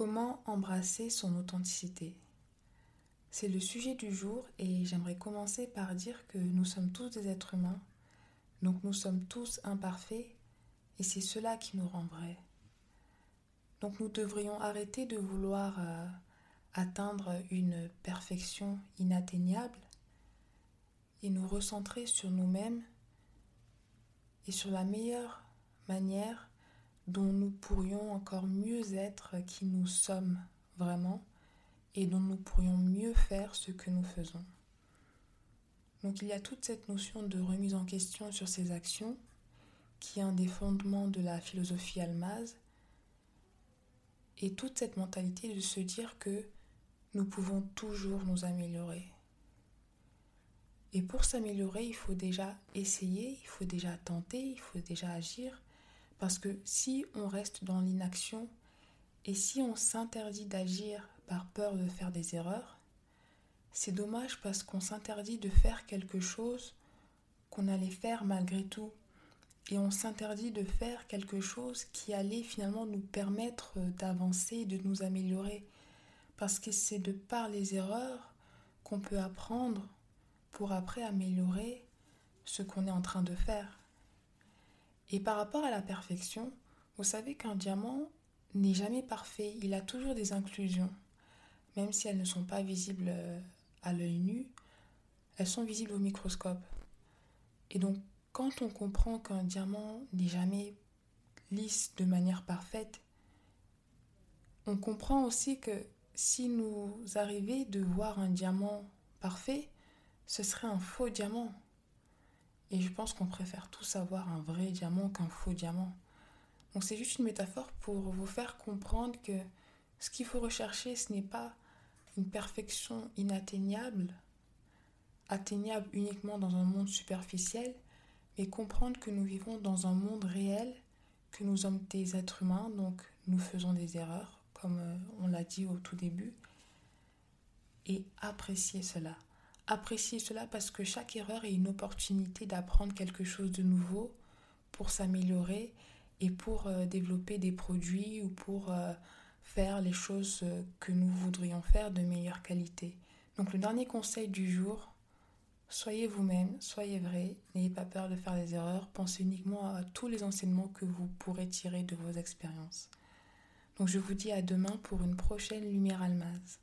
Comment embrasser son authenticité C'est le sujet du jour et j'aimerais commencer par dire que nous sommes tous des êtres humains, donc nous sommes tous imparfaits et c'est cela qui nous rend vrais. Donc nous devrions arrêter de vouloir euh, atteindre une perfection inatteignable et nous recentrer sur nous-mêmes et sur la meilleure manière dont nous pourrions encore mieux être qui nous sommes vraiment et dont nous pourrions mieux faire ce que nous faisons. Donc il y a toute cette notion de remise en question sur ces actions qui est un des fondements de la philosophie almaz et toute cette mentalité de se dire que nous pouvons toujours nous améliorer. Et pour s'améliorer, il faut déjà essayer, il faut déjà tenter, il faut déjà agir, parce que si on reste dans l'inaction et si on s'interdit d'agir par peur de faire des erreurs, c'est dommage parce qu'on s'interdit de faire quelque chose qu'on allait faire malgré tout. Et on s'interdit de faire quelque chose qui allait finalement nous permettre d'avancer, de nous améliorer. Parce que c'est de par les erreurs qu'on peut apprendre pour après améliorer ce qu'on est en train de faire. Et par rapport à la perfection, vous savez qu'un diamant n'est jamais parfait, il a toujours des inclusions. Même si elles ne sont pas visibles euh, à l'œil nu, elles sont visibles au microscope. Et donc, quand on comprend qu'un diamant n'est jamais lisse de manière parfaite, on comprend aussi que si nous arrivait de voir un diamant parfait, ce serait un faux diamant. Et je pense qu'on préfère tous avoir un vrai diamant qu'un faux diamant. Donc c'est juste une métaphore pour vous faire comprendre que ce qu'il faut rechercher, ce n'est pas une perfection inatteignable, atteignable uniquement dans un monde superficiel, mais comprendre que nous vivons dans un monde réel, que nous sommes des êtres humains, donc nous faisons des erreurs, comme euh, on l'a dit au tout début, et apprécier cela apprécier cela parce que chaque erreur est une opportunité d'apprendre quelque chose de nouveau pour s'améliorer et pour euh, développer des produits ou pour euh, faire les choses euh, que nous voudrions faire de meilleure qualité. Donc le dernier conseil du jour, soyez vous-même, soyez vrai, n'ayez pas peur de faire des erreurs, pensez uniquement à tous les enseignements que vous pourrez tirer de vos expériences. Donc je vous dis à demain pour une prochaine Lumière Almaz.